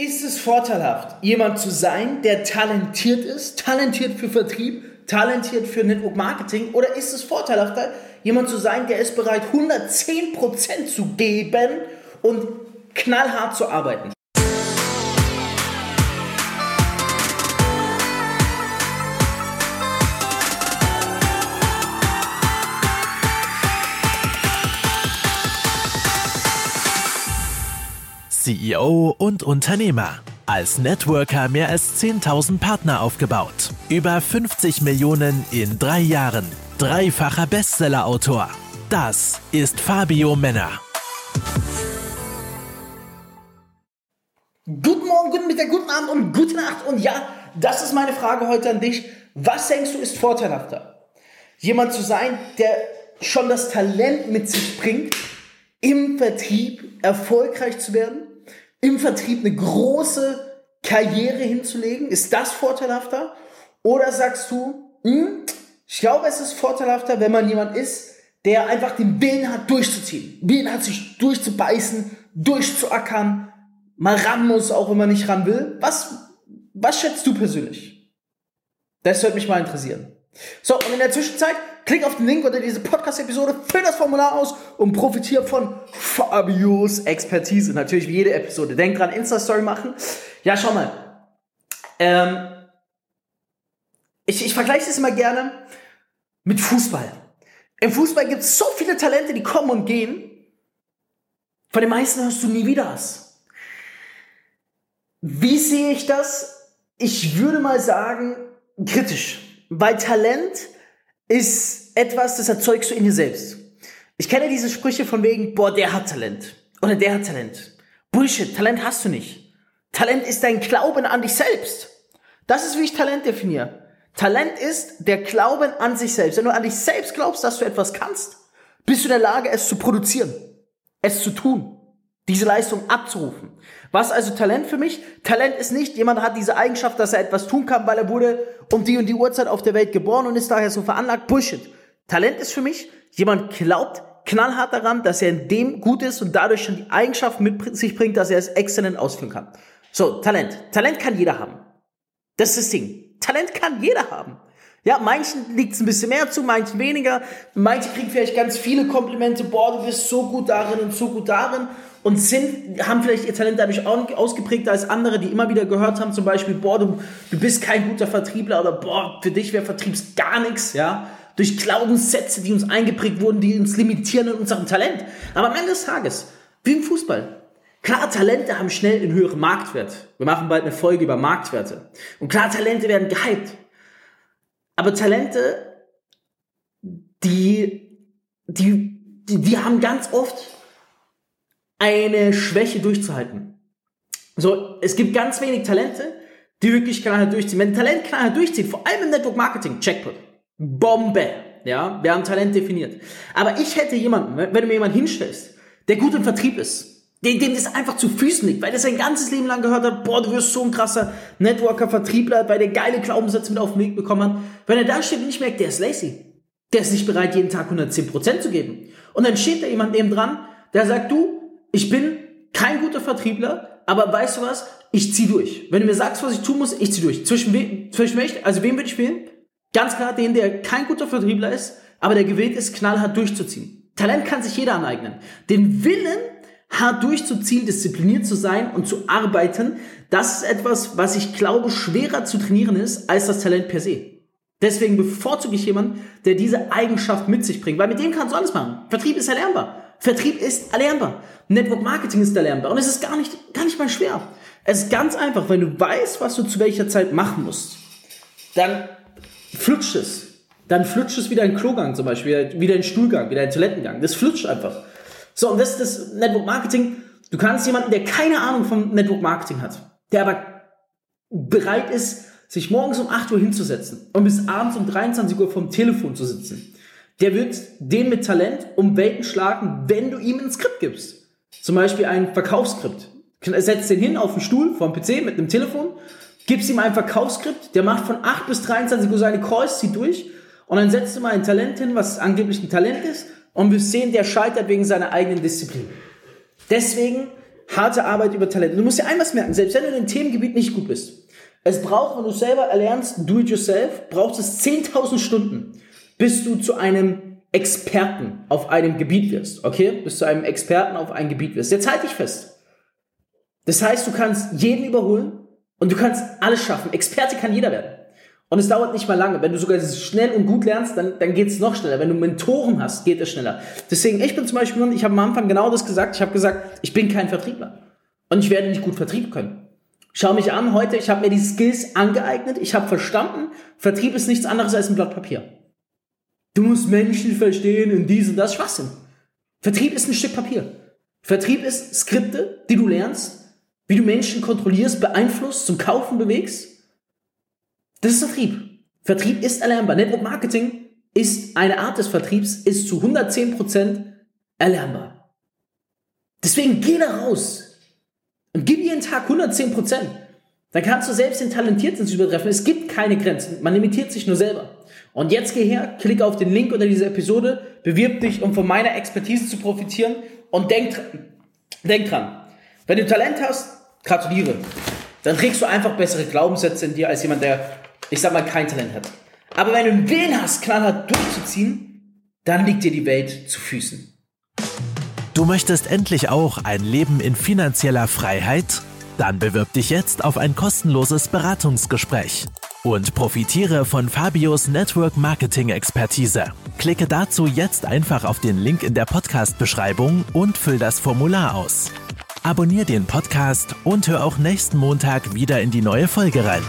Ist es vorteilhaft, jemand zu sein, der talentiert ist, talentiert für Vertrieb, talentiert für Network Marketing? Oder ist es vorteilhafter, jemand zu sein, der ist bereit, 110% zu geben und knallhart zu arbeiten? CEO und Unternehmer. Als Networker mehr als 10.000 Partner aufgebaut. Über 50 Millionen in drei Jahren. Dreifacher Bestsellerautor. Das ist Fabio Männer. Guten Morgen, guten Mittag, guten Abend und gute Nacht. Und ja, das ist meine Frage heute an dich. Was denkst du ist vorteilhafter? Jemand zu sein, der schon das Talent mit sich bringt, im Vertrieb erfolgreich zu werden? Im Vertrieb eine große Karriere hinzulegen? Ist das vorteilhafter? Oder sagst du, hm, ich glaube, es ist vorteilhafter, wenn man jemand ist, der einfach den Willen hat, durchzuziehen. Willen hat, sich durchzubeißen, durchzuackern, mal ran muss, auch wenn man nicht ran will. Was, was schätzt du persönlich? Das würde mich mal interessieren. So, und in der Zwischenzeit klick auf den Link unter diese Podcast-Episode, füll das Formular aus und profitiere von Fabios Expertise. Natürlich wie jede Episode. Denk dran, Insta-Story machen. Ja, schau mal. Ähm, ich, ich vergleiche das immer gerne mit Fußball. Im Fußball gibt es so viele Talente, die kommen und gehen. Von den meisten hörst du nie wieder was. Wie sehe ich das? Ich würde mal sagen, kritisch. Weil Talent ist etwas, das erzeugst du in dir selbst. Ich kenne diese Sprüche von wegen, boah, der hat Talent. Oder der hat Talent. Bullshit, Talent hast du nicht. Talent ist dein Glauben an dich selbst. Das ist, wie ich Talent definiere. Talent ist der Glauben an sich selbst. Wenn du an dich selbst glaubst, dass du etwas kannst, bist du in der Lage, es zu produzieren, es zu tun diese Leistung abzurufen. Was also Talent für mich? Talent ist nicht, jemand hat diese Eigenschaft, dass er etwas tun kann, weil er wurde um die und die Uhrzeit auf der Welt geboren und ist daher so veranlagt. Bullshit. Talent ist für mich, jemand glaubt knallhart daran, dass er in dem gut ist und dadurch schon die Eigenschaft mit sich bringt, dass er es exzellent ausführen kann. So, Talent. Talent kann jeder haben. Das ist das Ding. Talent kann jeder haben. Ja, manchen liegt es ein bisschen mehr zu, manchen weniger. Manche kriegen vielleicht ganz viele Komplimente. Boah, du bist so gut darin und so gut darin. Und sind, haben vielleicht ihr Talent dadurch auch ausgeprägter als andere, die immer wieder gehört haben, zum Beispiel, boah, du, du bist kein guter Vertriebler oder boah, für dich wäre Vertriebs gar nichts, ja. Durch Glaubenssätze, die uns eingeprägt wurden, die uns limitieren in unserem Talent. Aber am Ende des Tages, wie im Fußball, Klar, Talente haben schnell einen höheren Marktwert. Wir machen bald eine Folge über Marktwerte. Und klar, Talente werden gehypt. Aber Talente, die, die, die, die haben ganz oft eine Schwäche durchzuhalten. So, es gibt ganz wenig Talente, die wirklich knallhart durchziehen. Wenn Talent knallhart durchzieht, vor allem im Network Marketing, Checkpot. Bombe. Ja, wir haben Talent definiert. Aber ich hätte jemanden, wenn du mir jemanden hinstellst, der gut im Vertrieb ist, dem, dem das einfach zu Füßen liegt, weil er sein ganzes Leben lang gehört hat, boah, du wirst so ein krasser Networker, Vertriebler, weil der geile Glaubenssätze mit auf den Weg bekommen hat. Wenn er da steht und nicht merkt, der ist lazy. Der ist nicht bereit, jeden Tag 110% zu geben. Und dann steht da jemand neben dran, der sagt, du, ich bin kein guter Vertriebler, aber weißt du was? Ich zieh durch. Wenn du mir sagst, was ich tun muss, ich zieh durch. Zwischen, we zwischen mich, also wem würde ich wählen? Ganz klar den, der kein guter Vertriebler ist, aber der gewillt ist, knallhart durchzuziehen. Talent kann sich jeder aneignen. Den Willen, hart durchzuziehen, diszipliniert zu sein und zu arbeiten, das ist etwas, was ich glaube, schwerer zu trainieren ist als das Talent per se. Deswegen bevorzuge ich jemanden, der diese Eigenschaft mit sich bringt, weil mit dem kannst du alles machen. Vertrieb ist erlernbar. Vertrieb ist erlernbar. Network Marketing ist erlernbar. Und es ist gar nicht, gar nicht mal schwer. Es ist ganz einfach, wenn du weißt, was du zu welcher Zeit machen musst, dann flutscht es. Dann flutscht es wieder in Klogang zum Beispiel, wieder in Stuhlgang, wieder in Toilettengang. Das flutscht einfach. So, und das ist das Network Marketing. Du kannst jemanden, der keine Ahnung vom Network Marketing hat, der aber bereit ist, sich morgens um 8 Uhr hinzusetzen und bis abends um 23 Uhr vom Telefon zu sitzen, der wird den mit Talent um Welten schlagen, wenn du ihm ein Skript gibst. Zum Beispiel ein Verkaufsskript. Setzt den hin auf den Stuhl vom PC mit einem Telefon, gibst ihm ein Verkaufsskript, der macht von 8 bis 23 Uhr seine Calls, zieht durch und dann setzt du mal ein Talent hin, was angeblich ein Talent ist und wir sehen, der scheitert wegen seiner eigenen Disziplin. Deswegen harte Arbeit über Talente. Du musst dir eines merken, selbst wenn du in dem Themengebiet nicht gut bist, es braucht, wenn du selber erlernst, do it yourself, braucht es 10.000 Stunden, bis du zu einem Experten auf einem Gebiet wirst, okay? Bis zu einem Experten auf einem Gebiet wirst. Jetzt halte dich fest. Das heißt, du kannst jeden überholen und du kannst alles schaffen. Experte kann jeder werden. Und es dauert nicht mal lange. Wenn du sogar schnell und gut lernst, dann, dann geht es noch schneller. Wenn du Mentoren hast, geht es schneller. Deswegen, ich bin zum Beispiel, ich habe am Anfang genau das gesagt. Ich habe gesagt, ich bin kein Vertriebler. Und ich werde nicht gut Vertrieb können. Schau mich an heute, ich habe mir die Skills angeeignet, ich habe verstanden, Vertrieb ist nichts anderes als ein Blatt Papier. Du musst Menschen verstehen und dies und das Schwachsinn. Vertrieb ist ein Stück Papier. Vertrieb ist Skripte, die du lernst, wie du Menschen kontrollierst, beeinflusst, zum Kaufen bewegst. Das ist Vertrieb. Vertrieb ist erlernbar. Network Marketing ist eine Art des Vertriebs, ist zu 110% erlernbar. Deswegen geh da raus und gib jeden Tag 110%. Dann kannst du selbst den Talentierten übertreffen. Es gibt keine Grenzen. Man limitiert sich nur selber. Und jetzt geh her, klick auf den Link unter dieser Episode, bewirb dich, um von meiner Expertise zu profitieren und denk, denk dran. Wenn du Talent hast, gratuliere. Dann trägst du einfach bessere Glaubenssätze in dir als jemand, der ich sag mal, kein Talent hat. Aber wenn du einen Willen hast, knallhart durchzuziehen, dann liegt dir die Welt zu Füßen. Du möchtest endlich auch ein Leben in finanzieller Freiheit? Dann bewirb dich jetzt auf ein kostenloses Beratungsgespräch und profitiere von Fabios Network Marketing Expertise. Klicke dazu jetzt einfach auf den Link in der Podcast-Beschreibung und füll das Formular aus. Abonnier den Podcast und hör auch nächsten Montag wieder in die neue Folge rein.